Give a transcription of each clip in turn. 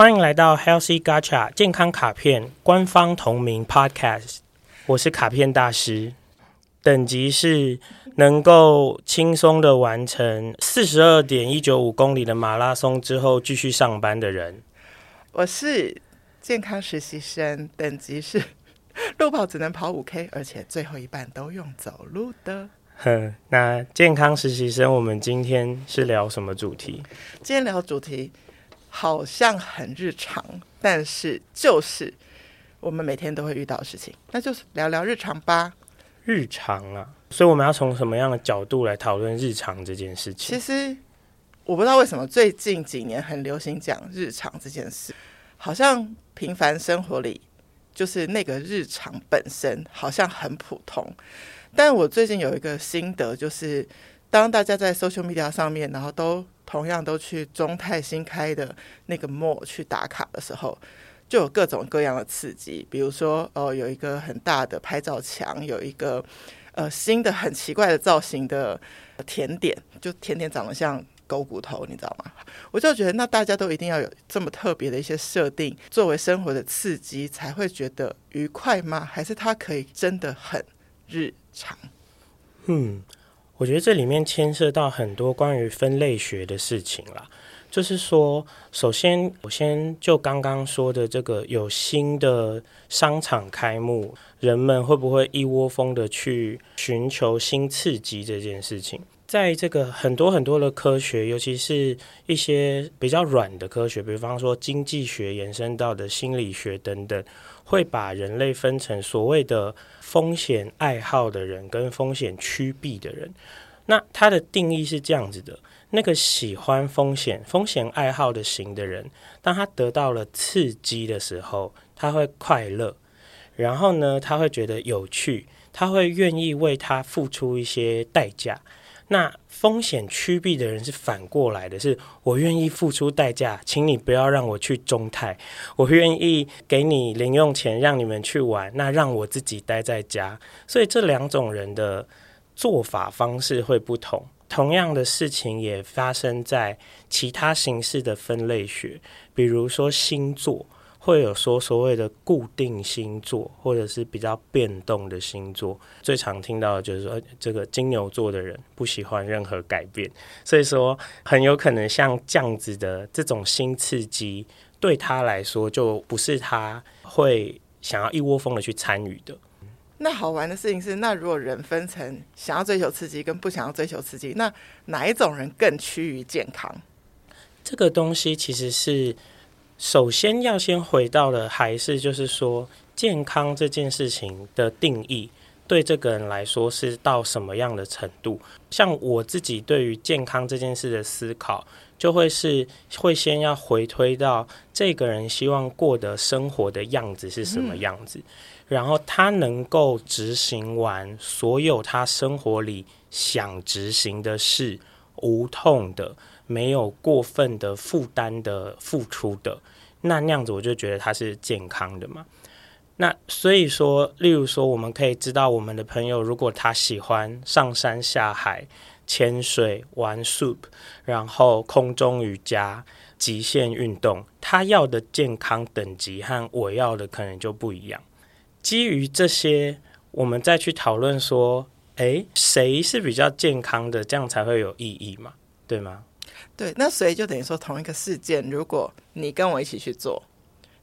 欢迎来到 Healthy Gacha 健康卡片官方同名 Podcast，我是卡片大师，等级是能够轻松的完成四十二点一九五公里的马拉松之后继续上班的人。我是健康实习生，等级是 路跑只能跑五 K，而且最后一半都用走路的。哼，那健康实习生，我们今天是聊什么主题？今天聊主题好像很日常，但是就是我们每天都会遇到的事情，那就是聊聊日常吧。日常啊，所以我们要从什么样的角度来讨论日常这件事情？其实我不知道为什么最近几年很流行讲日常这件事，好像平凡生活里就是那个日常本身好像很普通。但我最近有一个心得，就是当大家在 social media 上面，然后都同样都去中泰新开的那个 mall 去打卡的时候，就有各种各样的刺激，比如说哦，有一个很大的拍照墙，有一个呃新的很奇怪的造型的甜点，就甜点长得像狗骨头，你知道吗？我就觉得那大家都一定要有这么特别的一些设定，作为生活的刺激，才会觉得愉快吗？还是它可以真的很日常，嗯，我觉得这里面牵涉到很多关于分类学的事情啦。就是说，首先我先就刚刚说的这个，有新的商场开幕，人们会不会一窝蜂的去寻求新刺激这件事情，在这个很多很多的科学，尤其是一些比较软的科学，比方说经济学延伸到的心理学等等，会把人类分成所谓的。风险爱好的人跟风险趋避的人，那他的定义是这样子的：那个喜欢风险、风险爱好的型的人，当他得到了刺激的时候，他会快乐，然后呢，他会觉得有趣，他会愿意为他付出一些代价。那风险趋避的人是反过来的，是我愿意付出代价，请你不要让我去中泰，我愿意给你零用钱让你们去玩，那让我自己待在家。所以这两种人的做法方式会不同。同样的事情也发生在其他形式的分类学，比如说星座。会有说所谓的固定星座，或者是比较变动的星座。最常听到的就是说，这个金牛座的人不喜欢任何改变，所以说很有可能像这样子的这种新刺激，对他来说就不是他会想要一窝蜂的去参与的。那好玩的事情是，那如果人分成想要追求刺激跟不想要追求刺激，那哪一种人更趋于健康？这个东西其实是。首先要先回到的还是就是说，健康这件事情的定义对这个人来说是到什么样的程度？像我自己对于健康这件事的思考，就会是会先要回推到这个人希望过的生活的样子是什么样子，然后他能够执行完所有他生活里想执行的事，无痛的。没有过分的负担的付出的，那那样子我就觉得他是健康的嘛。那所以说，例如说，我们可以知道我们的朋友，如果他喜欢上山下海、潜水、玩 SUP，然后空中瑜伽、极限运动，他要的健康等级和我要的可能就不一样。基于这些，我们再去讨论说，诶，谁是比较健康的，这样才会有意义嘛？对吗？对，那所以就等于说，同一个事件，如果你跟我一起去做，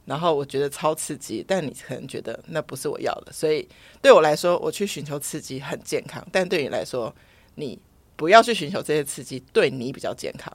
然后我觉得超刺激，但你可能觉得那不是我要的，所以对我来说，我去寻求刺激很健康，但对你来说，你不要去寻求这些刺激，对你比较健康。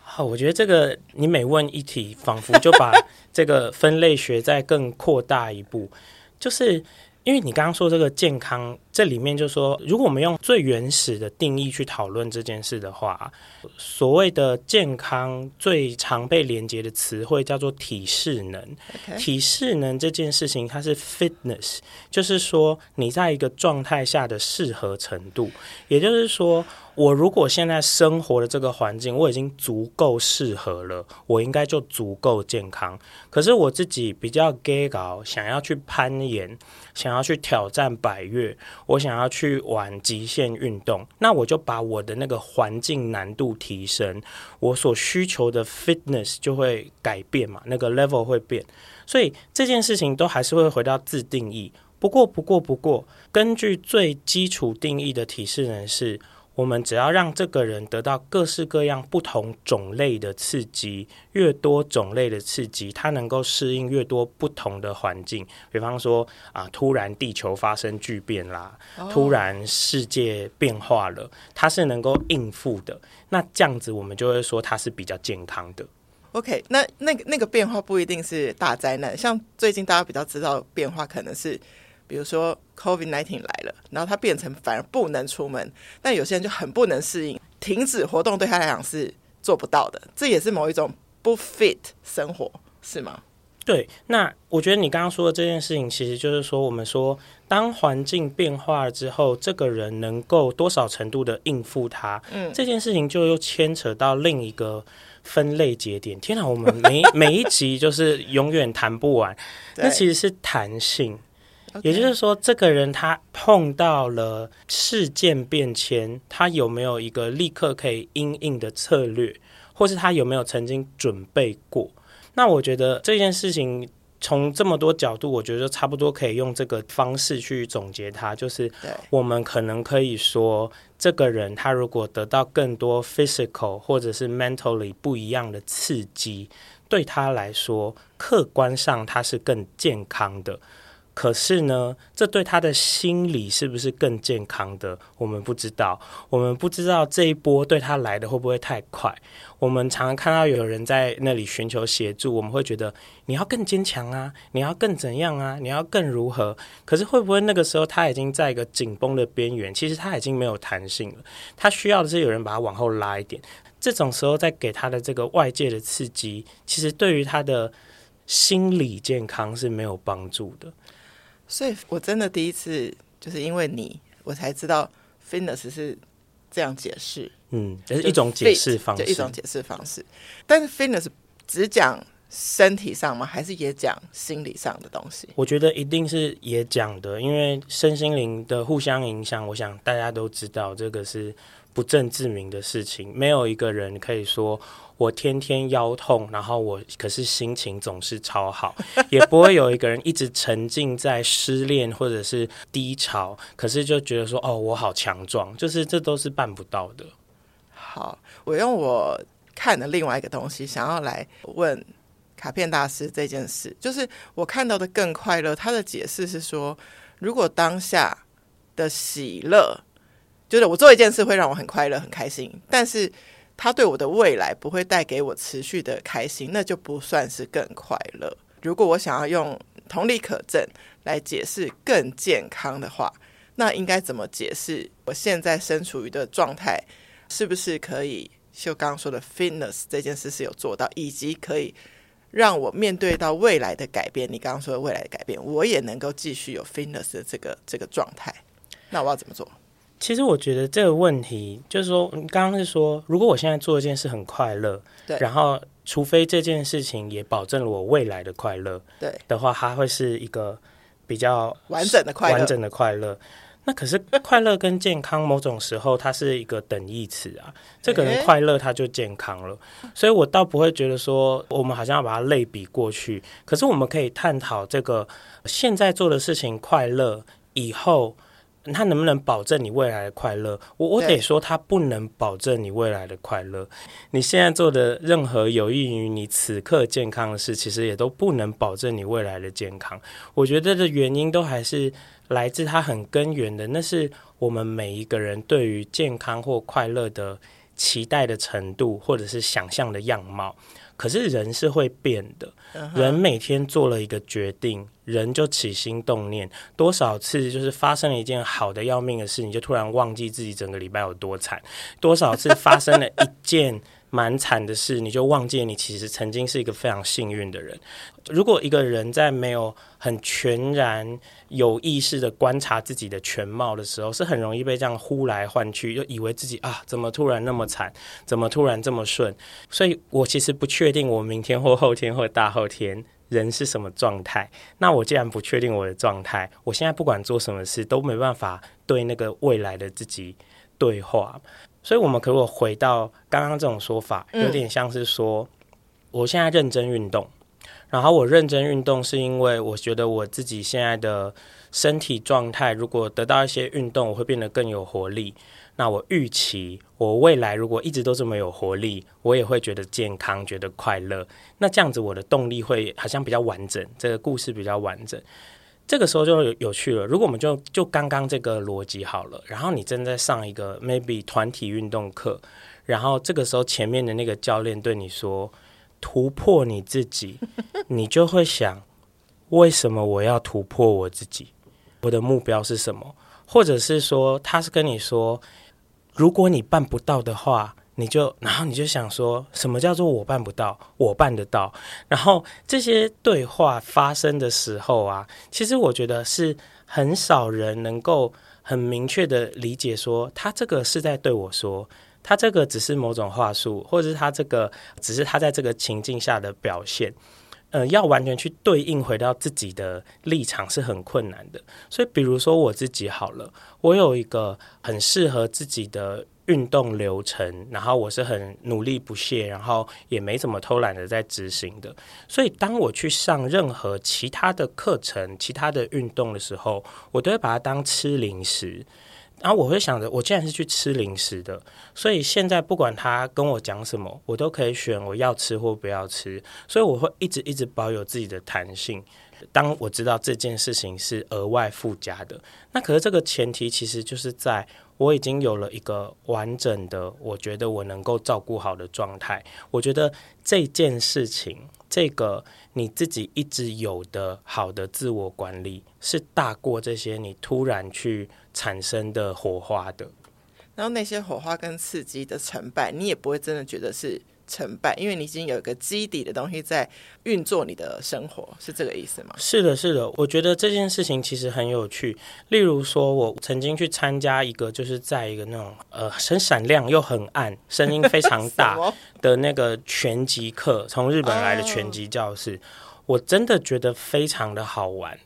好，我觉得这个你每问一题，仿佛就把这个分类学再更扩大一步，就是。因为你刚刚说这个健康，这里面就说，如果我们用最原始的定义去讨论这件事的话，所谓的健康最常被连接的词汇叫做体适能。体适能这件事情，它是 fitness，就是说你在一个状态下的适合程度，也就是说。我如果现在生活的这个环境我已经足够适合了，我应该就足够健康。可是我自己比较 gay 搞，想要去攀岩，想要去挑战百岳，我想要去玩极限运动，那我就把我的那个环境难度提升，我所需求的 fitness 就会改变嘛，那个 level 会变，所以这件事情都还是会回到自定义。不过，不过，不过，根据最基础定义的体适能是。我们只要让这个人得到各式各样不同种类的刺激，越多种类的刺激，他能够适应越多不同的环境。比方说啊，突然地球发生巨变啦，突然世界变化了，他是能够应付的。那这样子，我们就会说他是比较健康的。OK，那那个那个变化不一定是大灾难，像最近大家比较知道变化，可能是。比如说，COVID-19 来了，然后他变成反而不能出门，但有些人就很不能适应，停止活动对他来讲是做不到的，这也是某一种不 fit 生活，是吗？对，那我觉得你刚刚说的这件事情，其实就是说，我们说，当环境变化了之后，这个人能够多少程度的应付它，嗯，这件事情就又牵扯到另一个分类节点。天哪，我们每每一集就是永远谈不完，那其实是弹性。也就是说，这个人他碰到了事件变迁，他有没有一个立刻可以应应的策略，或是他有没有曾经准备过？那我觉得这件事情从这么多角度，我觉得差不多可以用这个方式去总结它，就是我们可能可以说，这个人他如果得到更多 physical 或者是 mentally 不一样的刺激，对他来说，客观上他是更健康的。可是呢，这对他的心理是不是更健康的？我们不知道。我们不知道这一波对他来的会不会太快。我们常常看到有人在那里寻求协助，我们会觉得你要更坚强啊，你要更怎样啊，你要更如何？可是会不会那个时候他已经在一个紧绷的边缘？其实他已经没有弹性了。他需要的是有人把他往后拉一点。这种时候再给他的这个外界的刺激，其实对于他的心理健康是没有帮助的。所以，我真的第一次就是因为你，我才知道 fitness 是这样解释。嗯，也是一种解释方式，一种解释方式。但是 fitness 只讲身体上吗？还是也讲心理上的东西？我觉得一定是也讲的，因为身心灵的互相影响，我想大家都知道，这个是不正自明的事情。没有一个人可以说。我天天腰痛，然后我可是心情总是超好，也不会有一个人一直沉浸在失恋或者是低潮，可是就觉得说哦，我好强壮，就是这都是办不到的。好，我用我看的另外一个东西，想要来问卡片大师这件事，就是我看到的更快乐。他的解释是说，如果当下的喜乐，就是我做一件事会让我很快乐、很开心，但是。他对我的未来不会带给我持续的开心，那就不算是更快乐。如果我想要用同理可证来解释更健康的话，那应该怎么解释我现在身处于的状态？是不是可以就刚刚说的 fitness 这件事是有做到，以及可以让我面对到未来的改变？你刚刚说的未来的改变，我也能够继续有 fitness 的这个这个状态。那我要怎么做？其实我觉得这个问题就是说，你刚刚是说，如果我现在做一件事很快乐，对，然后除非这件事情也保证了我未来的快乐，对的话，它会是一个比较完整的快乐。完整的快乐。那可是快乐跟健康，某种时候它是一个等义词啊。这个人快乐，他就健康了。所以我倒不会觉得说，我们好像要把它类比过去。可是我们可以探讨这个现在做的事情快乐以后。他能不能保证你未来的快乐？我我得说，他不能保证你未来的快乐。你现在做的任何有益于你此刻健康的事，其实也都不能保证你未来的健康。我觉得的原因都还是来自它很根源的，那是我们每一个人对于健康或快乐的期待的程度，或者是想象的样貌。可是人是会变的，人每天做了一个决定，人就起心动念，多少次就是发生了一件好的要命的事，你就突然忘记自己整个礼拜有多惨，多少次发生了一件蛮惨的事，你就忘记你其实曾经是一个非常幸运的人。如果一个人在没有很全然有意识的观察自己的全貌的时候，是很容易被这样呼来唤去，就以为自己啊，怎么突然那么惨，怎么突然这么顺？所以我其实不确定我明天或后天或大后天人是什么状态。那我既然不确定我的状态，我现在不管做什么事都没办法对那个未来的自己对话。所以，我们可不可以回到刚刚这种说法，有点像是说，我现在认真运动，然后我认真运动是因为我觉得我自己现在的身体状态，如果得到一些运动，我会变得更有活力。那我预期我未来如果一直都这么有活力，我也会觉得健康，觉得快乐。那这样子，我的动力会好像比较完整，这个故事比较完整。这个时候就有有趣了。如果我们就就刚刚这个逻辑好了，然后你正在上一个 maybe 团体运动课，然后这个时候前面的那个教练对你说突破你自己，你就会想，为什么我要突破我自己？我的目标是什么？或者是说他是跟你说，如果你办不到的话。你就，然后你就想说，什么叫做我办不到？我办得到。然后这些对话发生的时候啊，其实我觉得是很少人能够很明确的理解说，他这个是在对我说，他这个只是某种话术，或者是他这个只是他在这个情境下的表现。呃，要完全去对应回到自己的立场是很困难的。所以，比如说我自己好了，我有一个很适合自己的。运动流程，然后我是很努力不懈，然后也没怎么偷懒的在执行的。所以当我去上任何其他的课程、其他的运动的时候，我都会把它当吃零食。然后我会想着，我既然是去吃零食的，所以现在不管他跟我讲什么，我都可以选我要吃或不要吃。所以我会一直一直保有自己的弹性。当我知道这件事情是额外附加的，那可是这个前提其实就是在。我已经有了一个完整的，我觉得我能够照顾好的状态。我觉得这件事情，这个你自己一直有的好的自我管理，是大过这些你突然去产生的火花的。然后那些火花跟刺激的成败，你也不会真的觉得是。成败，因为你已经有一个基底的东西在运作你的生活，是这个意思吗？是的，是的。我觉得这件事情其实很有趣。例如说，我曾经去参加一个，就是在一个那种呃很闪亮又很暗、声音非常大 的那个拳击课，从日本来的拳击教室，哦，我真的觉得非常的好玩。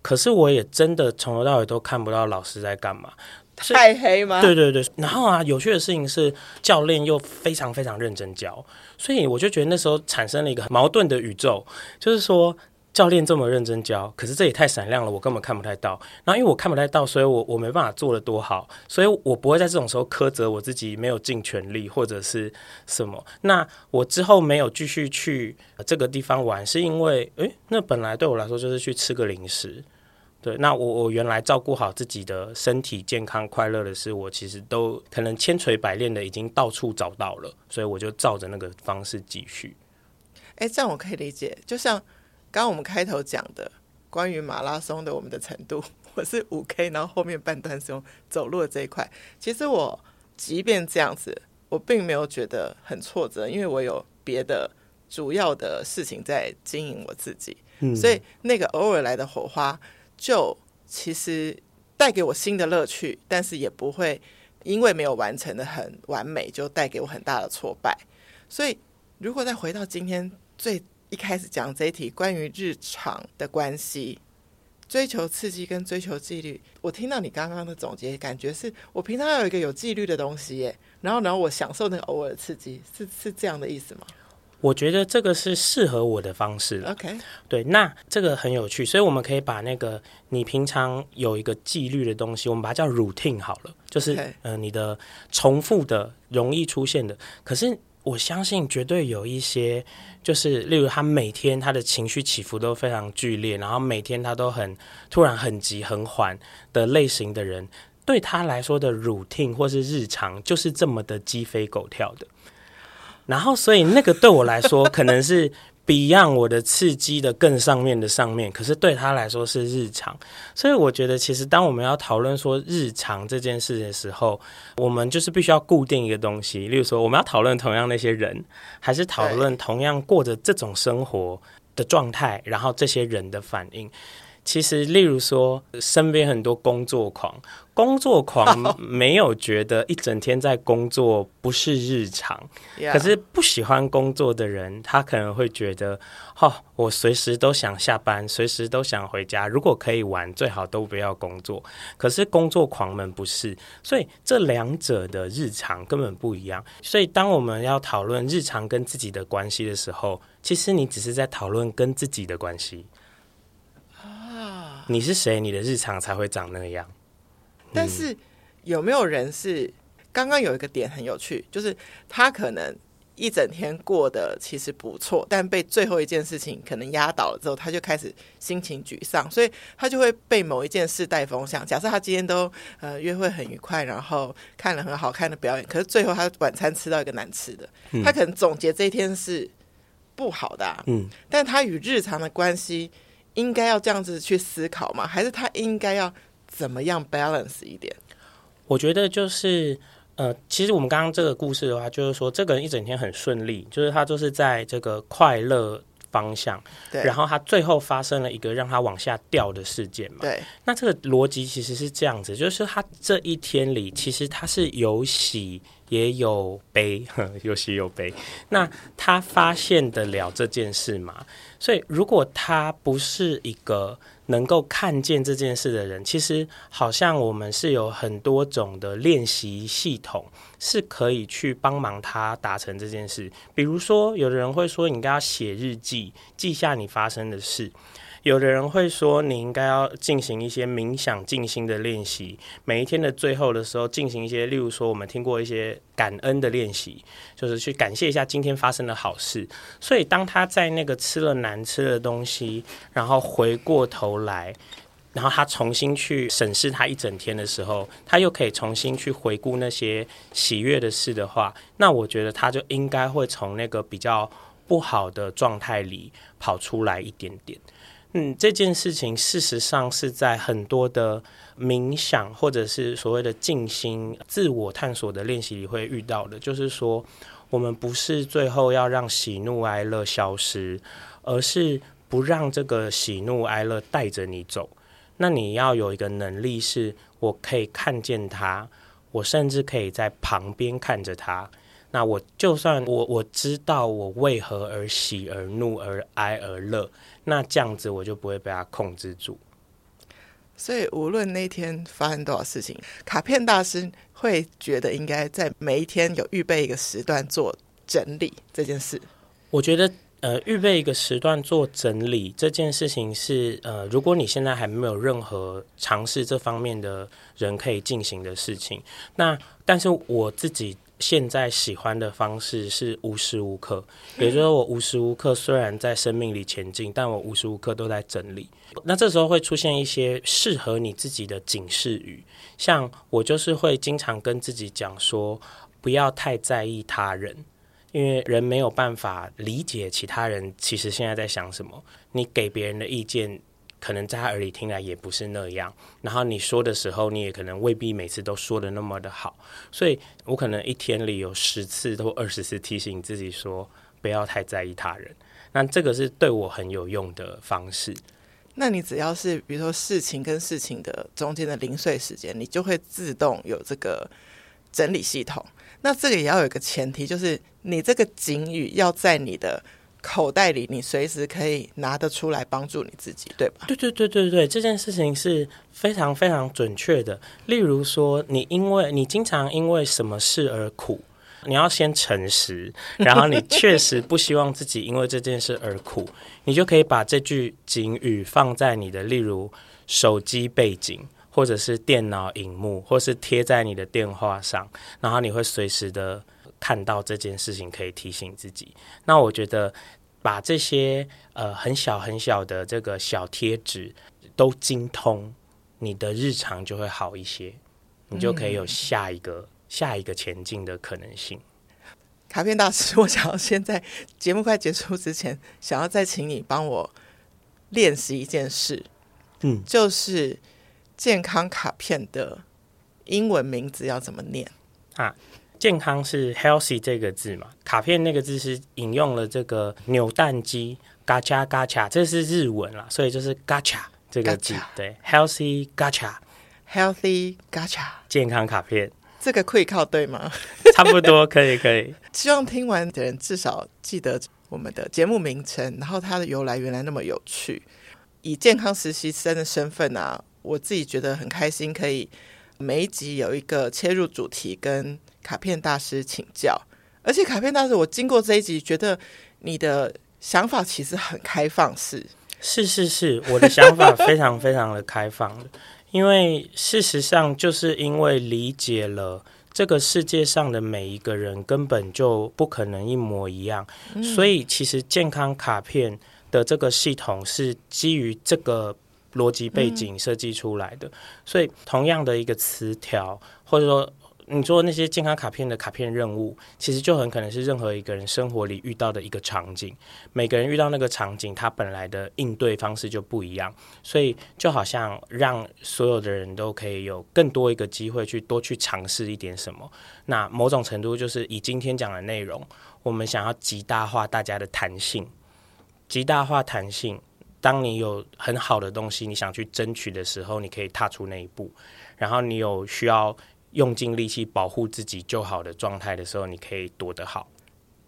可是我也真的从头到尾都看不到老师在干嘛。太黑吗？对对对，然后啊，有趣的事情是教练又非常非常认真教，所以我就觉得那时候产生了一个矛盾的宇宙，就是说教练这么认真教，可是这也太闪亮了，我根本看不太到。然后因为我看不太到，所以我我没办法做的多好，所以我不会在这种时候苛责我自己没有尽全力或者是什么。那我之后没有继续去这个地方玩，是因为诶，那本来对我来说就是去吃个零食。对，那我我原来照顾好自己的身体健康快乐的事，我其实都可能千锤百炼的已经到处找到了，所以我就照着那个方式继续。哎，这样我可以理解，就像刚刚我们开头讲的关于马拉松的我们的程度，我是五 K，然后后面半段是用走路的这一块。其实我即便这样子，我并没有觉得很挫折，因为我有别的主要的事情在经营我自己，嗯，所以那个偶尔来的火花。就其实带给我新的乐趣，但是也不会因为没有完成的很完美，就带给我很大的挫败。所以，如果再回到今天最一开始讲这一题关于日常的关系，追求刺激跟追求纪律，我听到你刚刚的总结，感觉是我平常有一个有纪律的东西耶，然后然后我享受那个偶尔的刺激，是是这样的意思吗？我觉得这个是适合我的方式。OK，对，那这个很有趣，所以我们可以把那个你平常有一个纪律的东西，我们把它叫 routine 好了，就是嗯你的重复的、容易出现的。可是我相信，绝对有一些，就是例如他每天他的情绪起伏都非常剧烈，然后每天他都很突然很急很缓的类型的人，对他来说的 routine 或是日常，就是这么的鸡飞狗跳的。然后，所以那个对我来说，可能是 Beyond 我的刺激的更上面的上面，可是对他来说是日常，所以我觉得其实当我们要讨论说日常这件事的时候，我们就是必须要固定一个东西，例如说我们要讨论同样那些人，还是讨论同样过着这种生活的状态，然后这些人的反应。其实，例如说，身边很多工作狂，工作狂 没有觉得一整天在工作不是日常。可是不喜欢工作的人，他可能会觉得，哦，我随时都想下班，随时都想回家。如果可以玩，最好都不要工作。可是工作狂们不是，所以这两者的日常根本不一样。所以，当我们要讨论日常跟自己的关系的时候，其实你只是在讨论跟自己的关系。你是谁？你的日常才会长那样。但是有没有人是刚刚有一个点很有趣，就是他可能一整天过得其实不错，但被最后一件事情可能压倒了之后，他就开始心情沮丧，所以他就会被某一件事带风向。假设他今天都呃约会很愉快，然后看了很好看的表演，可是最后他晚餐吃到一个难吃的，他可能总结这一天是不好的啊。嗯，但他与日常的关系。应该要这样子去思考吗？还是他应该要怎么样 balance 一点？我觉得就是呃，其实我们刚刚这个故事的话，就是说这个人一整天很顺利，就是他就是在这个快乐方向，对，然后他最后发生了一个让他往下掉的事件嘛，对。那这个逻辑其实是这样子，就是他这一天里其实他是有喜也有悲，有喜有悲。那他发现得了这件事吗？所以，如果他不是一个能够看见这件事的人，其实好像我们是有很多种的练习系统，是可以去帮忙他达成这件事。比如说，有的人会说，你应该要写日记，记下你发生的事。有的人会说，你应该要进行一些冥想、静心的练习。每一天的最后的时候，进行一些，例如说，我们听过一些感恩的练习，就是去感谢一下今天发生的好事。所以，当他在那个吃了难吃的东西，然后回过头来，然后他重新去审视他一整天的时候，他又可以重新去回顾那些喜悦的事的话，那我觉得他就应该会从那个比较不好的状态里跑出来一点点。嗯，这件事情事实上是在很多的冥想或者是所谓的静心、自我探索的练习里会遇到的。就是说，我们不是最后要让喜怒哀乐消失，而是不让这个喜怒哀乐带着你走。那你要有一个能力，是我可以看见它，我甚至可以在旁边看着它。那我就算我我知道我为何而喜而怒而哀而乐，那这样子我就不会被他控制住。所以无论那天发生多少事情，卡片大师会觉得应该在每一天有预备一个时段做整理这件事。我觉得呃，预备一个时段做整理这件事情是呃，如果你现在还没有任何尝试这方面的人可以进行的事情。那但是我自己。现在喜欢的方式是无时无刻，也就是说，我无时无刻虽然在生命里前进，但我无时无刻都在整理。那这时候会出现一些适合你自己的警示语，像我就是会经常跟自己讲说，不要太在意他人，因为人没有办法理解其他人其实现在在想什么，你给别人的意见。可能在他耳里听来也不是那样，然后你说的时候，你也可能未必每次都说得那么的好，所以我可能一天里有十次或二十次提醒自己说不要太在意他人，那这个是对我很有用的方式。那你只要是比如说事情跟事情的中间的零碎时间，你就会自动有这个整理系统。那这个也要有一个前提，就是你这个警语要在你的。口袋里，你随时可以拿得出来帮助你自己，对吧？对对对对对，这件事情是非常非常准确的。例如说，你因为你经常因为什么事而苦，你要先诚实，然后你确实不希望自己因为这件事而苦，你就可以把这句警语放在你的，例如手机背景，或者是电脑荧幕，或是贴在你的电话上，然后你会随时的。看到这件事情可以提醒自己，那我觉得把这些呃很小很小的这个小贴纸都精通，你的日常就会好一些，你就可以有下一个、嗯、下一个前进的可能性。卡片大师，我想要先在节目快结束之前，想要再请你帮我练习一件事，嗯，就是健康卡片的英文名字要怎么念啊？健康是 healthy 这个字嘛？卡片那个字是引用了这个扭蛋机嘎恰嘎恰，这是日文啦，所以就是 gacha 这个字，对，healthy gacha，healthy gacha，健康卡片，这个可以靠对吗？差不多，可以，可以。希望听完的人至少记得我们的节目名称，然后它的由来原来那么有趣。以健康实习生的身份啊，我自己觉得很开心，可以每一集有一个切入主题跟。卡片大师请教，而且卡片大师，我经过这一集，觉得你的想法其实很开放式。是是是，我的想法非常非常的开放，因为事实上就是因为理解了这个世界上的每一个人根本就不可能一模一样，嗯、所以其实健康卡片的这个系统是基于这个逻辑背景设计出来的，嗯、所以同样的一个词条，或者说。你做那些健康卡片的卡片任务，其实就很可能是任何一个人生活里遇到的一个场景。每个人遇到那个场景，他本来的应对方式就不一样，所以就好像让所有的人都可以有更多一个机会去多去尝试一点什么。那某种程度就是以今天讲的内容，我们想要极大化大家的弹性，极大化弹性。当你有很好的东西，你想去争取的时候，你可以踏出那一步。然后你有需要。用尽力气保护自己就好的状态的时候，你可以躲得好。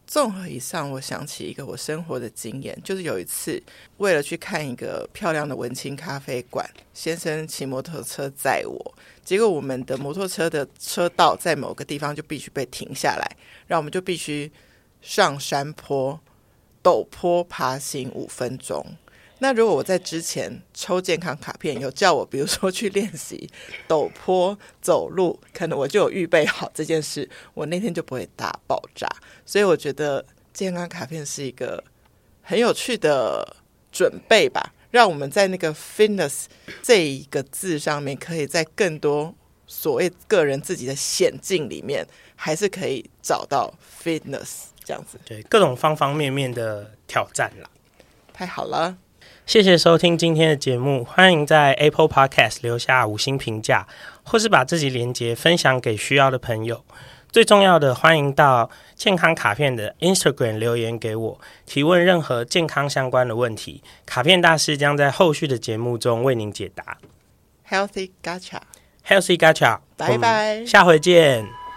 综合以上，我想起一个我生活的经验，就是有一次为了去看一个漂亮的文青咖啡馆，先生骑摩托车载我，结果我们的摩托车的车道在某个地方就必须被停下来，然后我们就必须上山坡陡坡爬行五分钟。那如果我在之前抽健康卡片，有叫我，比如说去练习陡坡走路，可能我就有预备好这件事，我那天就不会大爆炸。所以我觉得健康卡片是一个很有趣的准备吧，让我们在那个 fitness 这一个字上面，可以在更多所谓个人自己的险境里面，还是可以找到 fitness 这样子。对，各种方方面面的挑战啦。太好了。谢谢收听今天的节目，欢迎在 Apple Podcast 留下五星评价，或是把自己连结分享给需要的朋友。最重要的，欢迎到健康卡片的 Instagram 留言给我，提问任何健康相关的问题，卡片大师将在后续的节目中为您解答。Healthy Gacha，Healthy Gacha，拜拜，下回见。